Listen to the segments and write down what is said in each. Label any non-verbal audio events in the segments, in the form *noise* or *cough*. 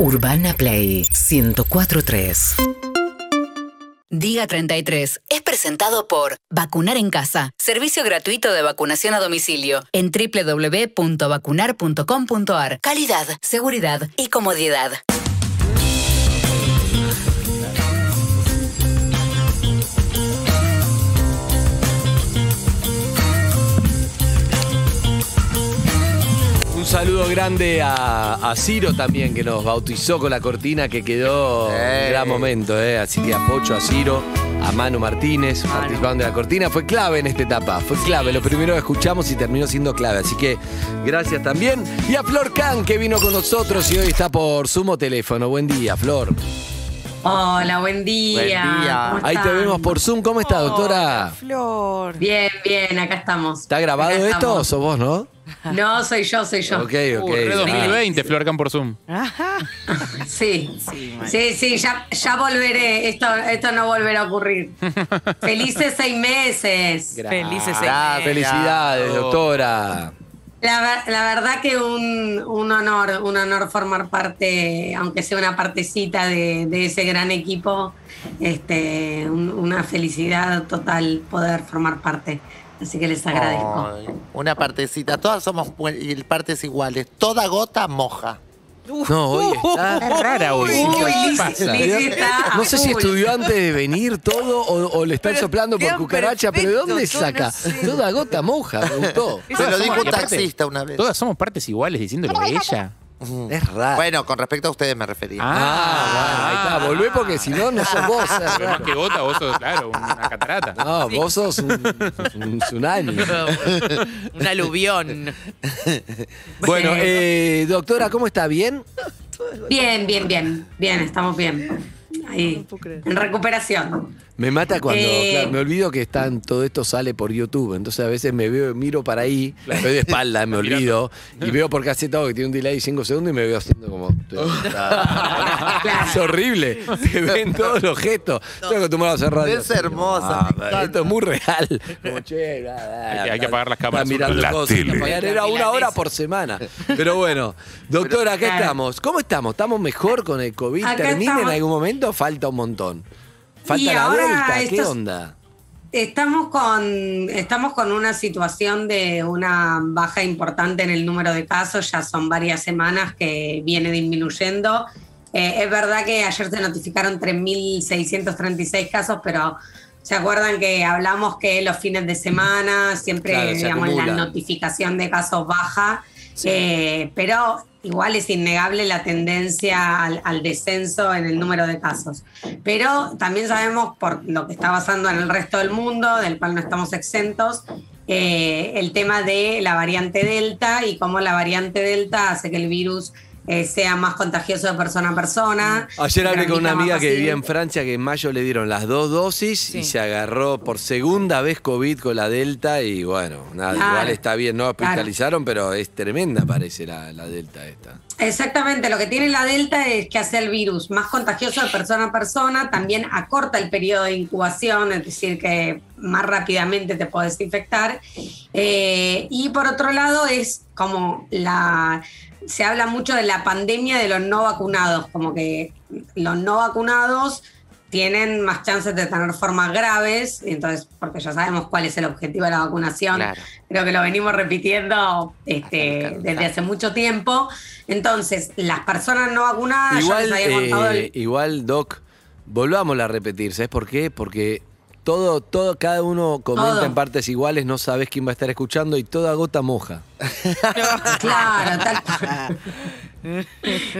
Urbana Play 1043. Diga 33 es presentado por Vacunar en Casa, servicio gratuito de vacunación a domicilio en www.vacunar.com.ar. Calidad, seguridad y comodidad. Saludo grande a, a Ciro también, que nos bautizó con la cortina que quedó un gran momento. ¿eh? Así que a Pocho, a Ciro, a Manu Martínez, participando de la cortina. Fue clave en esta etapa, fue clave. Lo primero que escuchamos y terminó siendo clave. Así que gracias también. Y a Flor Can, que vino con nosotros y hoy está por sumo teléfono. Buen día, Flor. Hola, buen día. Buen día. ¿Cómo Ahí te vemos por Zoom. ¿Cómo está, doctora? Flor. Bien, bien, acá estamos. ¿Está grabado Acá esto o estamos. sos vos, no? *laughs* No, soy yo, soy yo. Ok, ok. Uh, re Ah. 2020, Flor Can por Zoom. Sí, Sí, sí, sí, ya, ya volveré. Esto, esto no volverá a ocurrir. *laughs* Felices seis meses. Felices seis Ah, meses. Felicidades, doctora. La, ver- la verdad que un, un honor, un honor formar parte, aunque sea una partecita de, de ese gran equipo. Este, un- una felicidad total poder formar parte. Así que les agradezco. Ay, una partecita, todas somos partes iguales. Toda gota moja. No, hoy está. Es rara hoy. Uy, ¿Qué Liz- pasa? Liz está a No sé si estudió antes de venir todo o, o le están Pero soplando por cucaracha, pero ¿de dónde saca? no sé. Toda gota moja, me gustó. Se lo dijo un taxista una vez. Todas somos partes iguales diciéndolo de ella. Es raro. Bueno, con respecto a ustedes me refería. Ah, bueno, ahí está. Volvé porque si no, no sos vos. Pero más que gota, vos sos, claro, una catarata. No, vos sos un, un tsunami. *laughs* Un *laughs* aluvión. Bueno, eh, doctora, ¿cómo está? ¿Bien? Bien, bien, bien. Bien, estamos bien. Ahí. En recuperación. Me mata cuando, Eh. claro, me olvido que están, todo esto sale por YouTube, entonces a veces me veo, miro para ahí, estoy de espalda, me *laughs* olvido, y veo por caseta que tiene un delay de 5 segundos y me veo haciendo como... *laughs* Es horrible, se ven todos los gestos. Estoy acostumbrado a hacer radio. Es hermosa, encanta. esto es muy real. *laughs* Como, che, bla, bla, Hay que- hay que bla, apagar las cámaras. La cosas, tele. apagar. Era una hora por semana. Pero bueno, doctora, acá Claro. estamos. ¿Cómo estamos? ¿Estamos mejor con el COVID? Acá ¿Termina en algún momento? Falta un montón. Falta Y la ahora vuelta, ¿qué onda? Estamos con, estamos con una situación de una baja importante en el número de casos, ya son varias semanas que viene disminuyendo. Eh, es verdad que ayer se notificaron 3.636 casos, pero ¿se acuerdan que hablamos que los fines de semana siempre, Claro, digamos, la notificación de casos baja? Eh, pero igual es innegable la tendencia al, descenso en el número de casos. Pero también sabemos por lo que está pasando en el resto del mundo, del cual no estamos exentos, eh, el tema de la variante Delta y cómo la variante Delta hace que el virus eh, sea más contagioso de persona a persona. Ayer hablé con una amiga que vivía en. Francia que en mayo le dieron las dos dosis y se agarró por segunda vez COVID con la Delta y bueno, nada, Claro. igual está bien, no Claro. hospitalizaron, pero es tremenda parece la, la Delta esta. Exactamente, lo que tiene la Delta es que hace el virus más contagioso de persona a persona, también acorta el periodo de incubación, es decir, que más rápidamente te puedes infectar. Eh, y por otro lado es como la... Se habla mucho de la pandemia de los no vacunados, como que los no vacunados tienen más chances de tener formas graves, entonces, porque ya sabemos cuál es el objetivo de la vacunación, Claro. creo que lo venimos repitiendo este, desde hace mucho tiempo. Entonces, las personas no vacunadas, yo Igual, les había contado el- eh, igual, Doc, volvámosla a repetir, ¿sabes por qué? Porque todo, todo, cada uno comenta Todo. en partes iguales, no sabes quién va a estar escuchando y toda gota moja. *laughs* Claro, *laughs* tal cual.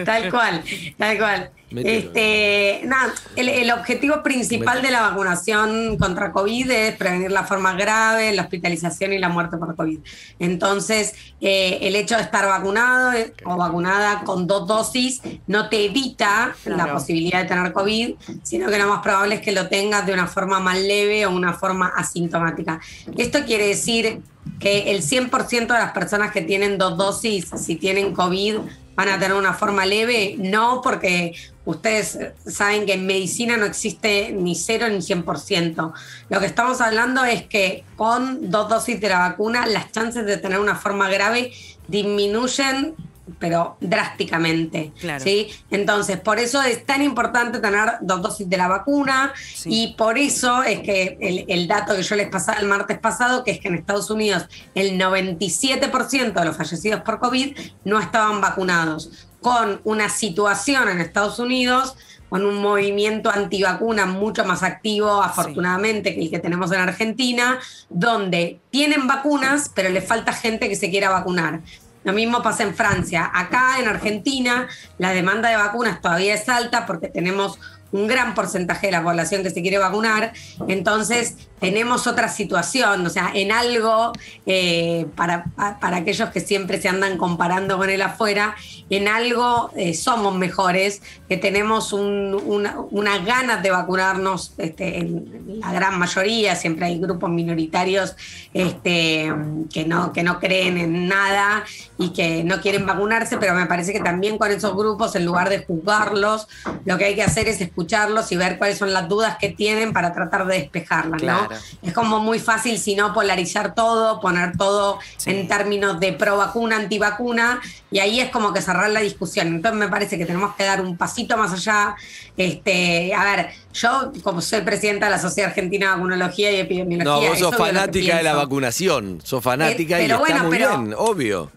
tal cual, tal cual. Este, nada, el, el objetivo principal de la vacunación contra COVID es prevenir la forma grave, la hospitalización y la muerte por COVID. Entonces, eh, el hecho de estar vacunado eh, o vacunada con dos dosis no te evita la posibilidad de tener COVID, sino que lo más probable es que lo tengas de una forma más leve o una forma asintomática. Esto quiere decir que el 100% de las personas que tienen dos dosis, si tienen COVID, van a tener una forma leve. No, porque ustedes saben que en medicina no existe ni cero ni 100%. Lo que estamos hablando es que con dos dosis de la vacuna, las chances de tener una forma grave disminuyen pero drásticamente. Claro. ¿sí? Entonces, por eso es tan importante tener dos dosis de la vacuna Sí. y por eso es que el, el dato que yo les pasaba el martes pasado, que es que en Estados Unidos el 97% de los fallecidos por COVID no estaban vacunados, con una situación en Estados Unidos con un movimiento antivacuna mucho más activo, afortunadamente, que el que tenemos en Argentina, donde tienen vacunas, pero le falta gente que se quiera vacunar. Lo mismo pasa en Francia. Acá en Argentina la demanda de vacunas todavía es alta porque tenemos un gran porcentaje de la población que se quiere vacunar, entonces tenemos otra situación, o sea, en algo, eh, para, pa- para aquellos que siempre se andan comparando con el afuera, en algo eh, somos mejores, que tenemos un- una, unas ganas de vacunarnos este, en la gran mayoría, siempre hay grupos minoritarios este, que, no, que no creen en nada y que no quieren vacunarse, pero me parece que también con esos grupos, en lugar de juzgarlos, lo que hay que hacer es escucharlos y ver cuáles son las dudas que tienen para tratar de despejarlas, ¿no? Claro. Es como muy fácil, si no, polarizar todo, poner todo Sí. en términos de pro vacuna, antivacuna, y ahí es como que cerrar la discusión. Entonces me parece que tenemos que dar un pasito más allá. Este, a ver, yo como soy presidenta de la Sociedad Argentina de Vacunología y Epidemiología. No, vos sos fanática de la vacunación. Sos fanática Eh, y pero está bueno, muy pero- bien, obvio.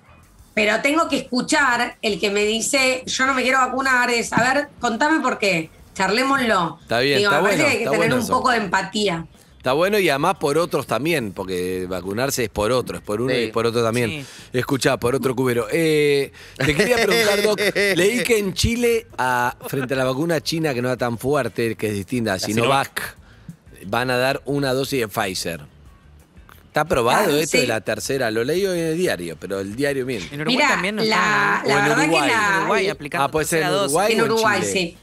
Pero tengo que escuchar el que me dice, yo no me quiero vacunar, es, a ver, contame por qué, charlémoslo. Está bien, Digo, está me parece bueno, que hay que está tener bueno un poco de empatía. Está bueno y además por otros también, porque vacunarse es por otro, es por uno Sí. y por otro también. Sí. Escuchá, por otro cubero. Eh, te quería preguntar, Doc, *laughs* leí que en Chile, a- frente a la vacuna china que no era tan fuerte, que es distinta, Sinovac, van a dar una dosis de Pfizer. ¿Está aprobado Claro, esto sí. de la tercera? Lo leí hoy en el diario, pero el diario miente. En Uruguay Mira, también no la- la O en verdad Uruguay. que la, En Uruguay aplicando Ah, puede ser en. Uruguay. en o en Uruguay, Chile? sí.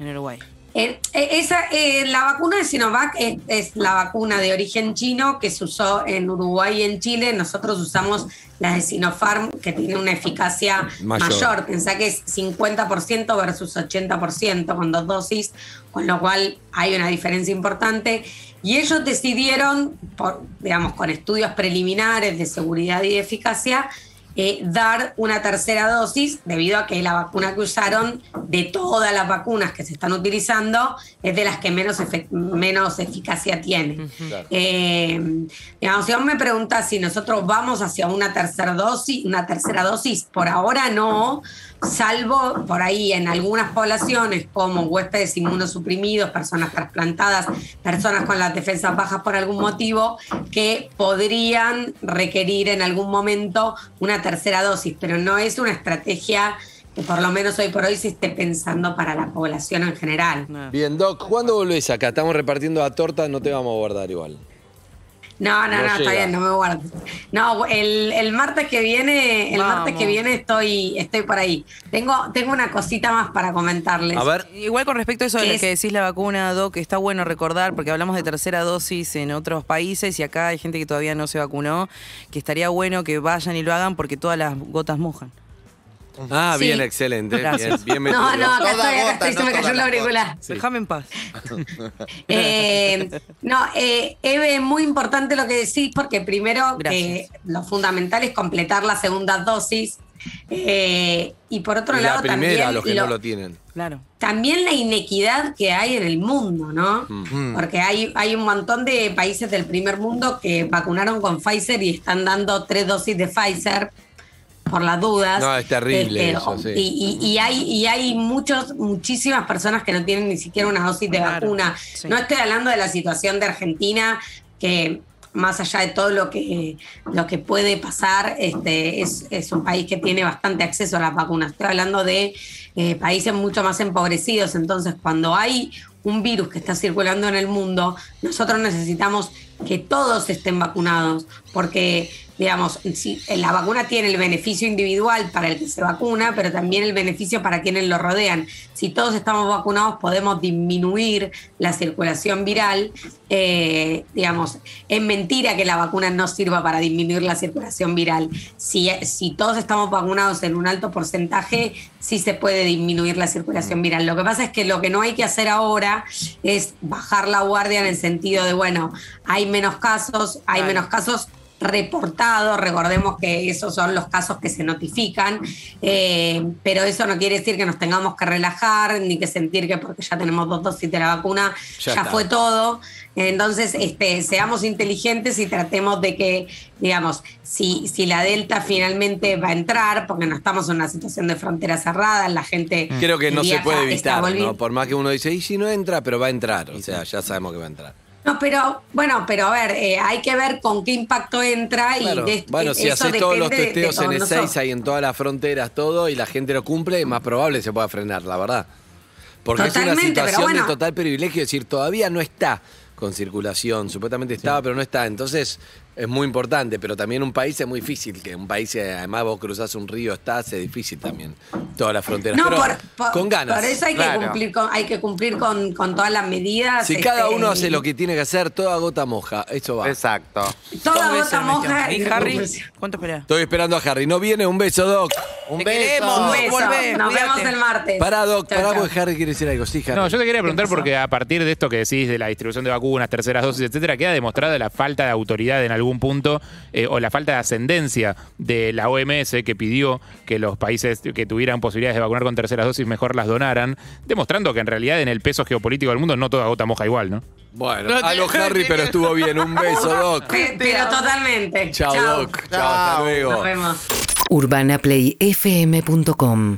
En Uruguay. Eh, eh, esa, eh, la vacuna de Sinovac es, es la vacuna de origen chino que se usó en Uruguay y en Chile. Nosotros usamos la de Sinopharm, que tiene una eficacia Mayor. mayor. Pensá que es 50% versus 80% con dos dosis, con lo cual hay una diferencia importante. Y ellos decidieron, por, digamos, con estudios preliminares de seguridad y de eficacia, eh, dar una tercera dosis debido a que la vacuna que usaron de todas las vacunas que se están utilizando es de las que menos, efe- menos eficacia tiene. Eh, digamos, si vos me preguntas si nosotros vamos hacia una tercera dosis, una tercera dosis, por ahora no, salvo por ahí en algunas poblaciones como huéspedes inmunosuprimidos, personas trasplantadas, personas con las defensas bajas por algún motivo, que podrían requerir en algún momento una tercera dosis, pero no es una estrategia que por lo menos hoy por hoy se esté pensando para la población en general. Bien, Doc, ¿cuándo volvés acá? Estamos repartiendo la torta, no te vamos a guardar igual. No, no, No no, está llega. bien, no me guardo. No, el, el martes que viene, el Vamos. martes que viene estoy, estoy por ahí. Tengo, tengo una cosita más para comentarles. A ver, Igual con respecto a eso de ¿Qué lo que decís la vacuna, Doc, está bueno recordar, porque hablamos de tercera dosis en otros países y acá hay gente que todavía no se vacunó, que estaría bueno que vayan y lo hagan porque todas las gotas mojan. Ah, Sí. bien, excelente. Gracias. Bien, bien no, no, acá Toda estoy, acá gota, estoy, no se me cayó el la auricular. Déjame en paz. *laughs* Eh, no, eh, Eve, es muy importante lo que decís porque primero Gracias. lo fundamental es completar la segunda dosis eh, y por otro Y lado la primera, también los que lo- no lo tienen. Claro. también la inequidad que hay en el mundo, ¿no? Mm. Porque hay, hay un montón de países del primer mundo que vacunaron con Pfizer y están dando tres dosis de Pfizer por las dudas. Este, No, es terrible eso, sí. Y, y- y hay, y hay muchos, muchísimas personas que no tienen ni siquiera una dosis de Claro, vacuna. sí. No estoy hablando de la situación de Argentina, que más allá de todo lo que, lo que puede pasar, este, es, es un país que tiene bastante acceso a las vacunas. Estoy hablando de eh, países mucho más empobrecidos. Entonces, cuando hay un virus que está circulando en el mundo, nosotros necesitamos que todos estén vacunados, porque, digamos, si, la vacuna tiene el beneficio individual para el que se vacuna, pero también el beneficio para quienes lo rodean. Si todos estamos vacunados, podemos disminuir la circulación viral. Eh, digamos, es mentira que la vacuna no sirva para disminuir la circulación viral. Si, si todos estamos vacunados en un alto porcentaje, sí se puede disminuir la circulación viral. Lo que pasa es que lo que no hay que hacer ahora es bajar la guardia en el sentido de, bueno, hay menos casos, hay menos casos reportado, recordemos que esos son los casos que se notifican, eh, pero eso no quiere decir que nos tengamos que relajar, ni que sentir que porque ya tenemos dos dosis de la vacuna Ya fue todo. Entonces, este, seamos inteligentes y tratemos de que, digamos, si, si la Delta finalmente va a entrar, porque no estamos en una situación de frontera cerrada, la gente... Creo que no se puede evitar, ¿no? Por más que uno dice, y si no entra, pero va a entrar. O sea, ya sabemos que va a entrar. No, pero bueno, pero a ver, eh, hay que ver con qué impacto entra Claro. y de, bueno, si eso haces todos los depende de- de testeos en todos el 6 nosotros. y en todas las fronteras, todo, y la gente lo cumple, es más probable que se pueda frenar, la verdad. Porque es una situación bueno. de total privilegio, es decir, todavía no está con circulación, supuestamente estaba, pero no está. Entonces, es muy importante, pero también un país es muy difícil, que un país, eh, además vos cruzás un río, estás, es difícil también, todas las fronteras. No, Pero por, por- con ganas. Por eso hay Claro. que cumplir con, hay que cumplir con, con todas las medidas. si cada este, uno hace lo que tiene que hacer, toda gota moja, eso va. Exacto. Toda Dos gota moja. ¿Cuánto esperás? Estoy esperando a Harry. No viene, un beso, Doc. Un Te beso. queremos. Un beso. Volvé, Nos cuídate. vemos el martes. Pará, Doc, Chau, pará, chau. porque Harry quiere decir algo. Sí, Harry. No, yo te quería preguntar porque a partir de esto que decís de la distribución de vacunas, terceras dosis, etcétera, queda demostrada la falta de autoridad en algún punto eh, o la falta de ascendencia de la OMS que pidió que los países que tuvieran posibilidades de vacunar con terceras dosis mejor las donaran, demostrando que en realidad en el peso geopolítico del mundo no toda gota moja igual, ¿no? Bueno, a lo Harry, pero estuvo bien. Un *laughs* beso, Doc. Pe- Pero totalmente. Chao. Doc. Chao, hasta luego. Nos vemos. UrbanaPlayFM.com